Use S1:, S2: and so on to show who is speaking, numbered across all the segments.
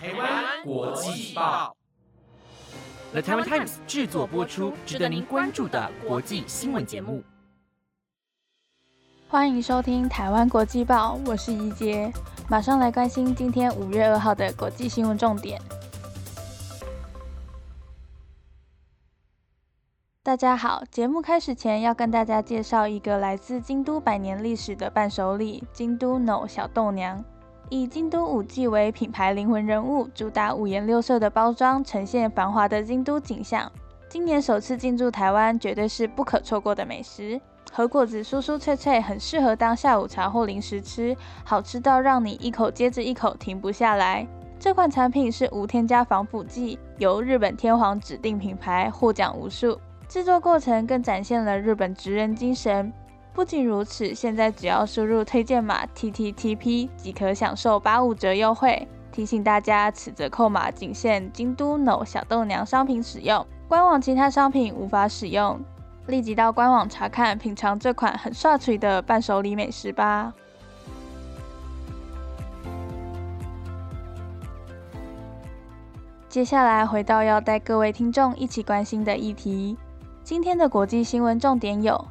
S1: 台湾国际报
S2: ，The Taiwan Times 制作播出，值得您关注的国际新闻节目。
S3: 欢迎收听台湾国际报，我是怡杰，马上来关心今天五月二号的国际新闻重点。大家好，节目开始前要跟大家介绍一个来自京都百年历史的伴手礼——京都 No 小豆娘。以京都五季为品牌灵魂人物，主打五颜六色的包装，呈现繁华的京都景象。今年首次进驻台湾，绝对是不可错过的美食。和果子酥酥脆脆，很适合当下午茶或零食吃，好吃到让你一口接着一口停不下来。这款产品是无添加防腐剂，由日本天皇指定品牌，获奖无数。制作过程更展现了日本职人精神。不仅如此，现在只要输入推荐码 T T T P 即可享受八五折优惠。提醒大家，此折扣码仅限京都 No 小豆娘商品使用，官网其他商品无法使用。立即到官网查看，品尝这款很帅气的伴手礼美食吧。接下来回到要带各位听众一起关心的议题。今天的国际新闻重点有：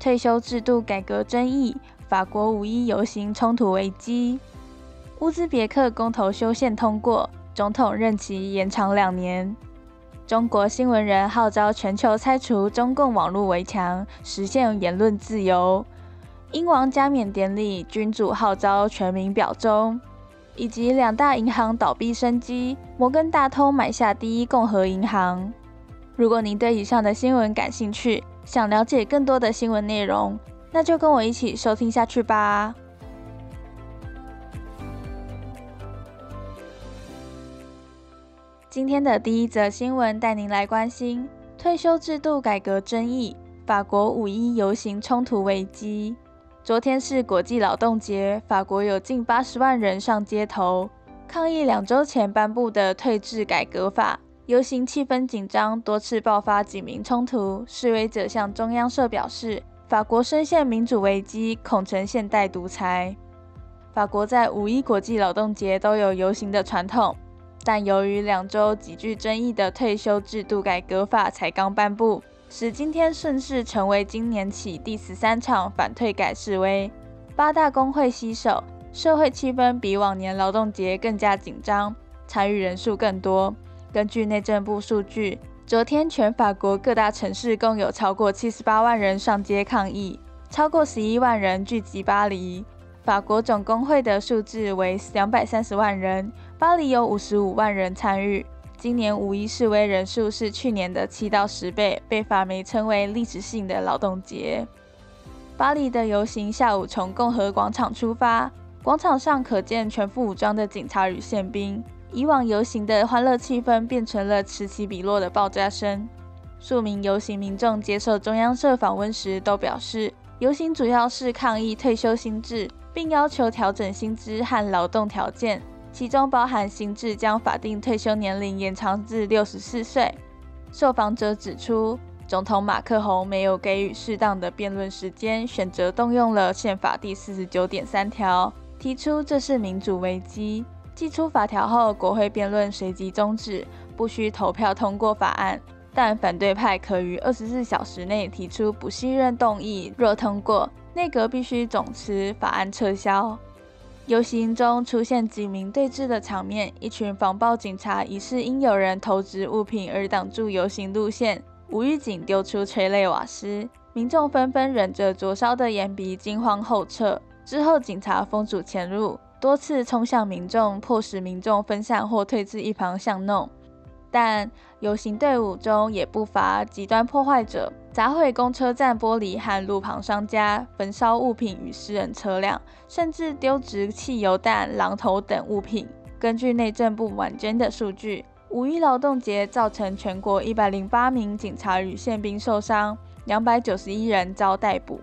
S3: 退休制度改革争议、法国五一游行冲突危机、乌兹别克公投修宪通过，总统任期延长两年；中国新闻人号召全球拆除中共网络围墙，实现言论自由；英王加冕典礼，君主号召全民表忠；以及两大银行倒闭升级，摩根大通买下第一共和银行。如果您对以上的新闻感兴趣，想了解更多的新闻内容，那就跟我一起收听下去吧。今天的第一则新闻带您来关心退休制度改革争议、法国五一游行冲突危机。昨天是国际劳动节，法国有近八十万人上街头抗议两周前颁布的退制改革法。游行气氛紧张，多次爆发警民冲突。示威者向中央社表示，法国深陷民主危机，恐成现代独裁。法国在五一国际劳动节都有游行的传统，但由于两周极具争议的退休制度改革法才刚颁布，使今天顺势成为今年起第十三场反退改示威。八大工会携手，社会气氛比往年劳动节更加紧张，参与人数更多。根据内政部数据，昨天全法国各大城市共有超过七十八万人上街抗议，超过十一万人聚集巴黎。法国总工会的数字为两百三十万人，巴黎有五十五万人参与。今年五一示威人数是去年的七到十倍，被法媒称为历史性的劳动节。巴黎的游行下午从共和广场出发，广场上可见全副武装的警察与宪兵。以往游行的欢乐气氛变成了此起彼落的爆炸声。数名游行民众接受中央社访问时都表示，游行主要是抗议退休新制，并要求调整薪资和劳动条件，其中包含新制将法定退休年龄延长至六十四岁。受访者指出，总统马克宏没有给予适当的辩论时间，选择动用了宪法第四十九点三条，提出这是民主危机。寄出法条后，国会辩论随即终止，不需投票通过法案。但反对派可于二十四小时内提出不信任动议，若通过，内阁必须总辞，法案撤销。游行中出现警民对峙的场面，一群防暴警察疑似因有人投掷物品而挡住游行路线，无预警丢出催泪瓦斯，民众纷纷忍着灼烧的眼鼻，惊慌后撤。之后，警察封阻前入。多次冲向民众，迫使民众分散或退至一旁巷弄。但游行队伍中也不乏极端破坏者，砸毁公车站玻璃和路旁商家，焚烧物品与私人车辆，甚至丢掷汽油弹、榔头等物品。根据内政部晚间的数据，五一劳动节造成全国一百零八名警察与宪兵受伤，两百九十一人遭逮捕。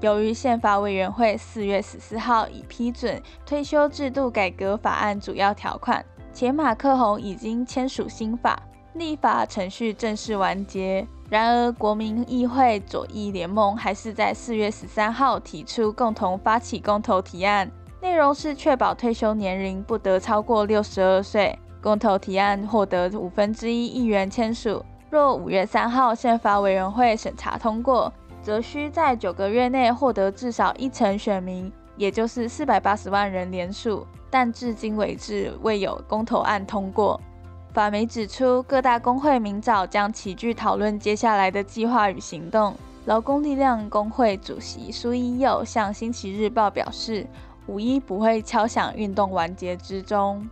S3: 由于宪法委员会四月十四号已批准退休制度改革法案主要条款，且马克宏已经签署新法，立法程序正式完结。然而，国民议会左翼联盟还是在四月十三号提出共同发起公投提案，内容是确保退休年龄不得超过六十二岁，公投提案获得五分之一议员签署。若五月三号宪法委员会审查通过，则需在九个月内获得至少一成选民，也就是四百八十万人联署。但至今为止未有公投案通过。法媒指出，各大工会明早将齐聚讨论接下来的计划与行动。劳工力量工会主席苏一佑向《星期日报》表示，五一不会敲响运动完结之钟。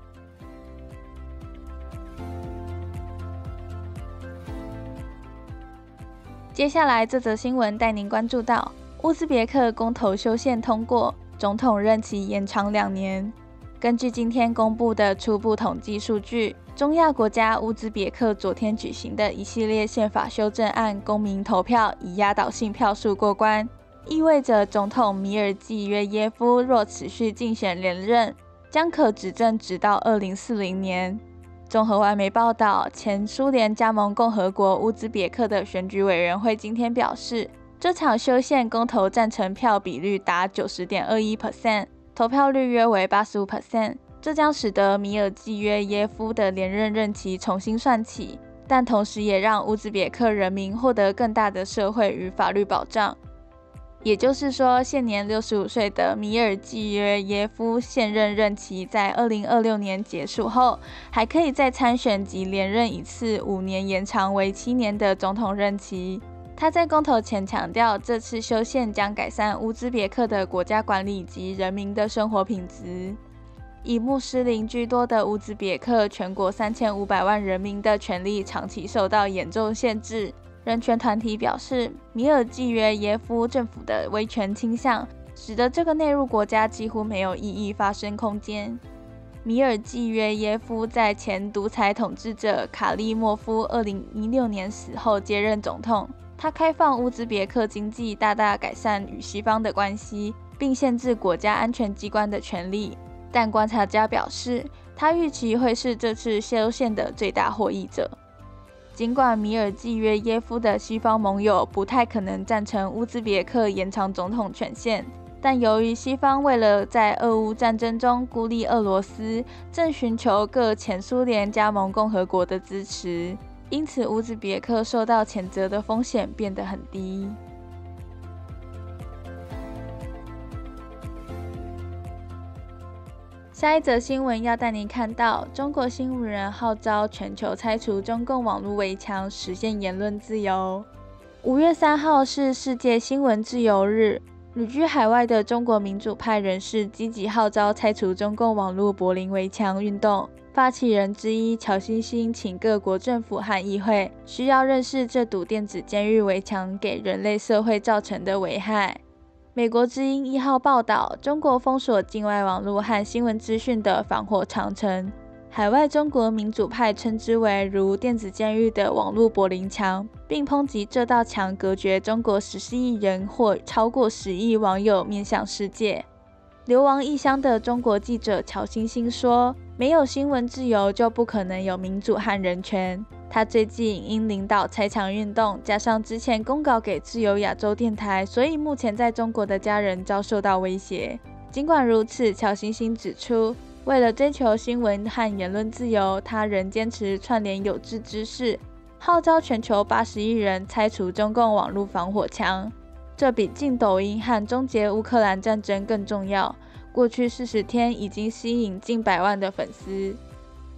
S3: 接下来这则新闻带您关注到乌兹别克公投修宪通过，总统任期延长两年。根据今天公布的初步统计数据，中亚国家乌兹别克昨天举行的一系列宪法修正案公民投票以压倒性票数过关，意味着总统米尔济约耶夫若持续竞选连任，将可执政直到二零四零年。综合外媒报道，前苏联加盟共和国乌兹别克的选举委员会今天表示，这场修宪公投赞成票比率达九十点二一 percent。投票率约为八十五 percent，这将使得米尔济约耶夫的连任任期重新算起，但同时也让乌兹别克人民获得更大的社会与法律保障。也就是说，现年六十五岁的米尔济约耶夫现任任期在二零二六年结束后，还可以再参选及连任一次，五年延长为七年的总统任期。他在公投前强调，这次修宪将改善乌兹别克的国家管理及人民的生活品质。以穆斯林居多的乌兹别克，全国三千五百万人民的权利长期受到严重限制。人权团体表示，米尔济约耶夫政府的威权倾向，使得这个内陆国家几乎没有意义发生空间。米尔济约耶夫在前独裁统治者卡利莫夫二零一六年死后接任总统。他开放乌兹别克经济，大大改善与西方的关系，并限制国家安全机关的权力。但观察家表示，他预期会是这次修宪的最大获益者。尽管米尔济约耶夫的西方盟友不太可能赞成乌兹别克延长总统权限，但由于西方为了在俄乌战争中孤立俄罗斯，正寻求各前苏联加盟共和国的支持。因此，乌兹别克受到谴责的风险变得很低。下一则新闻要带您看到：中国新闻人号召全球拆除中共网络围墙，实现言论自由。五月三号是世界新闻自由日，旅居海外的中国民主派人士积极号召拆除中共网络柏林围墙运动。发起人之一乔欣欣请各国政府和议会需要认识这堵电子监狱围墙给人类社会造成的危害。美国之音一号报道，中国封锁境外网络和新闻资讯的防火长城，海外中国民主派称之为如电子监狱的网络柏林墙，并抨击这道墙隔绝中国十四亿人或超过十亿网友面向世界。流亡异乡的中国记者乔欣欣说。没有新闻自由，就不可能有民主和人权。他最近因领导拆墙运动，加上之前公告给自由亚洲电台，所以目前在中国的家人遭受到威胁。尽管如此，乔欣欣指出，为了追求新闻和言论自由，他仍坚持串联有志之士，号召全球八十亿人拆除中共网络防火墙。这比禁抖音和终结乌克兰战争更重要。过去四十天已经吸引近百万的粉丝。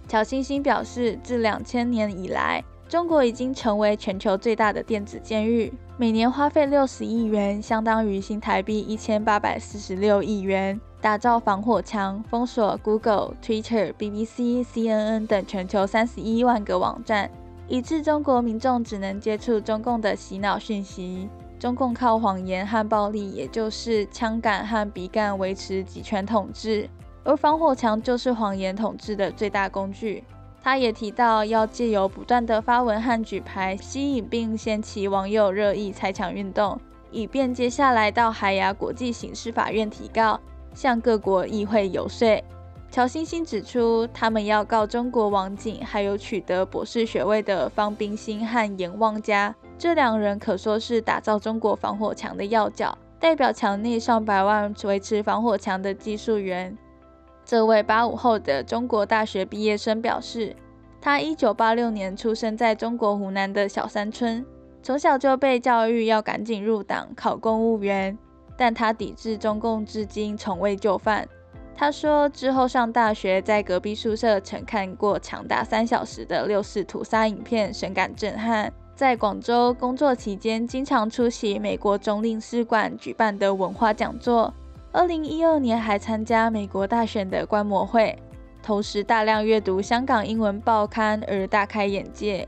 S3: 乔欣欣表示，自两千年以来，中国已经成为全球最大的电子监狱，每年花费六十亿元，相当于新台币一千八百四十六亿元，打造防火墙，封锁 Google、Twitter、BBC、CNN 等全球三十一万个网站，以致中国民众只能接触中共的洗脑讯息。中共靠谎言和暴力，也就是枪杆和笔杆维持集权统治，而防火墙就是谎言统治的最大工具。他也提到，要借由不断的发文和举牌，吸引并掀起网友热议拆墙运动，以便接下来到海牙国际刑事法院提告，向各国议会游说。乔欣欣指出，他们要告中国网警，还有取得博士学位的方冰心和阎旺家。这两人可说是打造中国防火墙的要角，代表墙内上百万维持防火墙的技术员。这位八五后的中国大学毕业生表示，他一九八六年出生在中国湖南的小山村，从小就被教育要赶紧入党考公务员，但他抵制中共至今从未就范。他说，之后上大学，在隔壁宿舍曾看过长达三小时的六四屠杀影片，深感震撼。在广州工作期间，经常出席美国总领事馆举办的文化讲座。二零一二年还参加美国大选的观摩会，同时大量阅读香港英文报刊而大开眼界。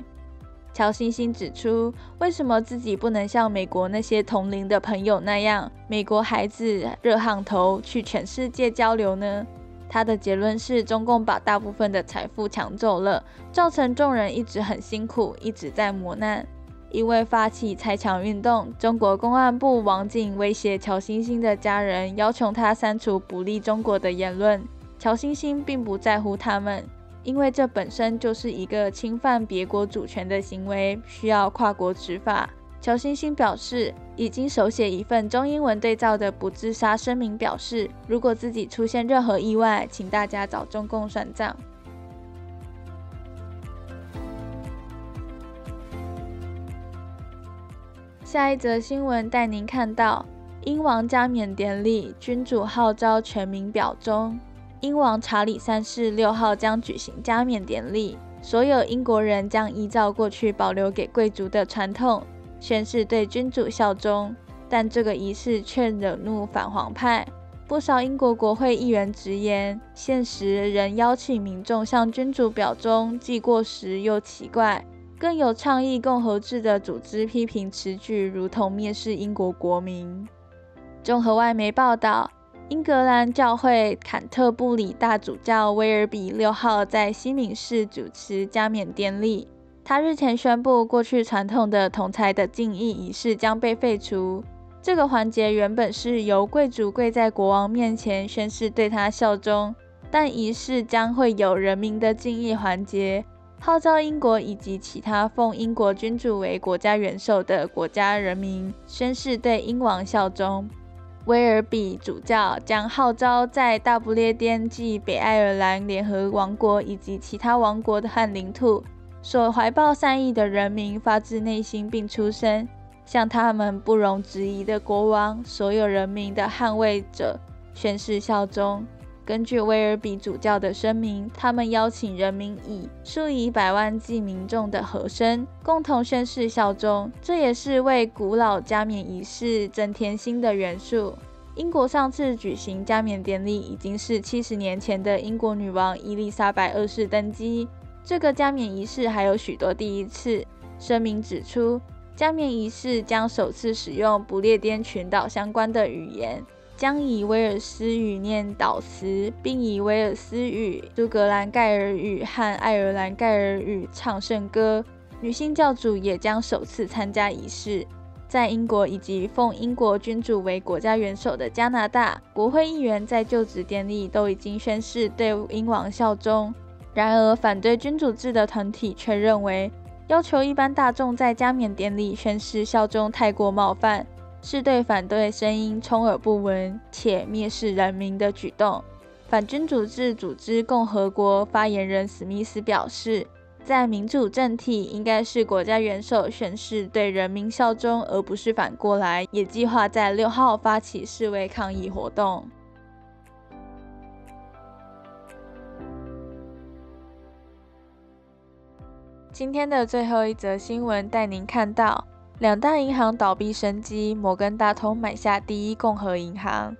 S3: 乔欣欣指出，为什么自己不能像美国那些同龄的朋友那样，美国孩子热炕头去全世界交流呢？他的结论是，中共把大部分的财富抢走了，造成众人一直很辛苦，一直在磨难。因为发起拆墙运动，中国公安部网警威胁乔欣欣的家人，要求他删除不利中国的言论。乔欣欣并不在乎他们。因为这本身就是一个侵犯别国主权的行为，需要跨国执法。乔欣欣表示，已经手写一份中英文对照的不自杀声明，表示如果自己出现任何意外，请大家找中共算账。下一则新闻带您看到英王加冕典礼，君主号召全民表忠。英王查理三世六号将举行加冕典礼，所有英国人将依照过去保留给贵族的传统，宣誓对君主效忠。但这个仪式却惹怒反皇派，不少英国国会议员直言，现实仍邀请民众向君主表忠，既过时又奇怪。更有倡议共和制的组织批评此举如同蔑视英国国民。综合外媒报道。英格兰教会坎特布里大主教威尔比六号在西敏寺主持加冕典礼。他日前宣布，过去传统的同才的敬意仪式将被废除。这个环节原本是由贵族跪在国王面前宣誓对他效忠，但仪式将会有人民的敬意环节，号召英国以及其他奉英国君主为国家元首的国家人民宣誓对英王效忠。威尔比主教将号召在大不列颠及北爱尔兰联合王国以及其他王国的和领土所怀抱善意的人民发自内心并出声，向他们不容置疑的国王、所有人民的捍卫者宣誓效忠。根据威尔比主教的声明，他们邀请人民以数以百万计民众的和声共同宣誓效忠，这也是为古老加冕仪式增添新的元素。英国上次举行加冕典礼已经是七十年前的英国女王伊丽莎白二世登基。这个加冕仪式还有许多第一次。声明指出，加冕仪式将首次使用不列颠群岛相关的语言。将以威尔斯语念祷词，并以威尔斯语、苏格兰盖尔语和爱尔兰盖尔语唱圣歌。女性教主也将首次参加仪式。在英国以及奉英国君主为国家元首的加拿大，国会议员在就职典礼都已经宣誓对英王效忠。然而，反对君主制的团体却认为，要求一般大众在加冕典礼宣誓效忠太过冒犯。是对反对声音充耳不闻且蔑视人民的举动。反君主制组织共和国发言人史密斯表示，在民主政体，应该是国家元首宣誓对人民效忠，而不是反过来。也计划在六号发起示威抗议活动。今天的最后一则新闻，带您看到。两大银行倒闭升级，摩根大通买下第一共和银行。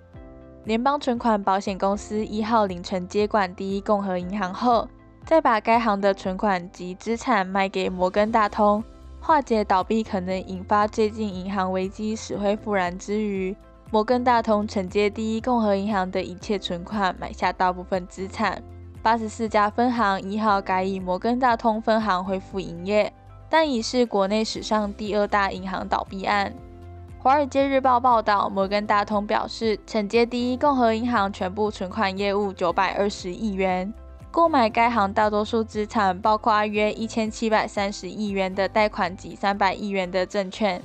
S3: 联邦存款保险公司一号凌晨接管第一共和银行后，再把该行的存款及资产卖给摩根大通，化解倒闭可能引发最近银行危机死灰复燃之余，摩根大通承接第一共和银行的一切存款，买下大部分资产。八十四家分行一号改以摩根大通分行恢复营业。但已是国内史上第二大银行倒闭案。《华尔街日报》报道，摩根大通表示承接第一共和银行全部存款业务九百二十亿元，购买该行大多数资产，包括约一千七百三十亿元的贷款及三百亿元的证券。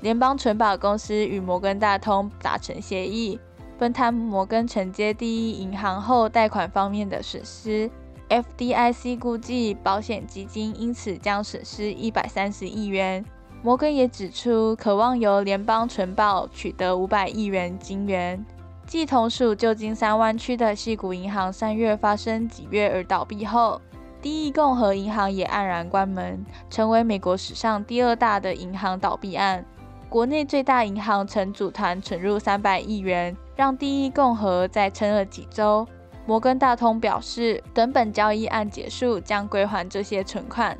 S3: 联邦存保公司与摩根大通达成协议，分摊摩根承接第一银行后贷款方面的损失。FDIC 估计保险基金因此将损失一百三十亿元。摩根也指出，渴望由联邦存保取得五百亿元金元。继同属旧金山湾区的西谷银行三月发生挤兑而倒闭后，第一共和银行也黯然关门，成为美国史上第二大的银行倒闭案。国内最大银行曾组团存入三百亿元，让第一共和再撑了几周。摩根大通表示，等本交易案结束，将归还这些存款。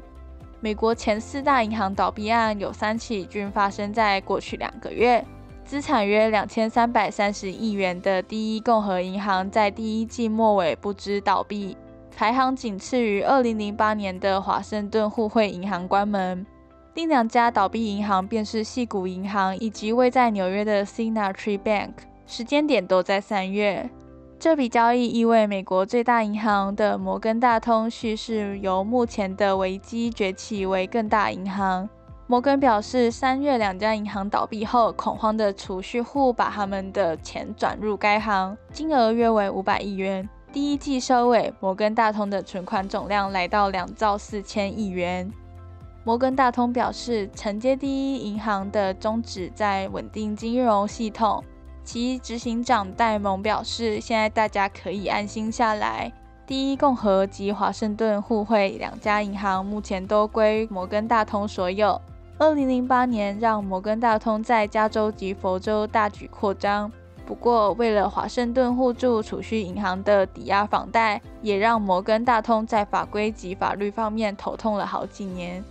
S3: 美国前四大银行倒闭案有三起，均发生在过去两个月。资产约两千三百三十亿元的第一共和银行在第一季末尾不知倒闭，排行仅次于二零零八年的华盛顿互惠银行关门。另两家倒闭银行便是细谷银行以及位在纽约的 Signature Bank，时间点都在三月。这笔交易意味美国最大银行的摩根大通蓄势由目前的危机崛起为更大银行。摩根表示，三月两家银行倒闭后，恐慌的储蓄户把他们的钱转入该行，金额约为五百亿元。第一季收尾，摩根大通的存款总量来到两兆四千亿元。摩根大通表示，承接第一银行的宗旨在稳定金融系统。其执行长戴蒙表示，现在大家可以安心下来。第一共和及华盛顿互惠两家银行目前都归摩根大通所有。二零零八年让摩根大通在加州及佛州大举扩张，不过为了华盛顿互助储蓄银行的抵押房贷，也让摩根大通在法规及法律方面头痛了好几年。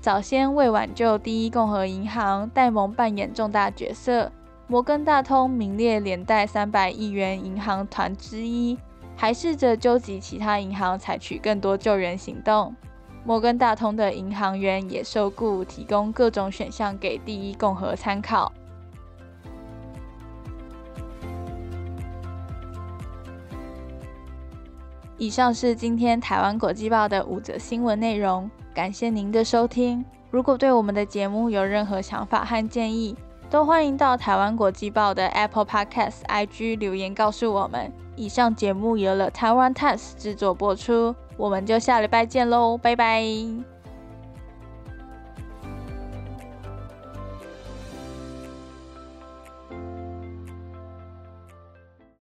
S3: 早先为挽救第一共和银行，戴蒙扮演重大角色。摩根大通名列连带三百亿元银行团之一，还试着纠集其他银行采取更多救援行动。摩根大通的银行员也受雇提供各种选项给第一共和参考。以上是今天台湾国际报的五则新闻内容，感谢您的收听。如果对我们的节目有任何想法和建议，都欢迎到台湾国际报的 Apple Podcast IG 留言告诉我们。以上节目由了台湾 Times 制作播出。我们就下礼拜见喽，拜拜。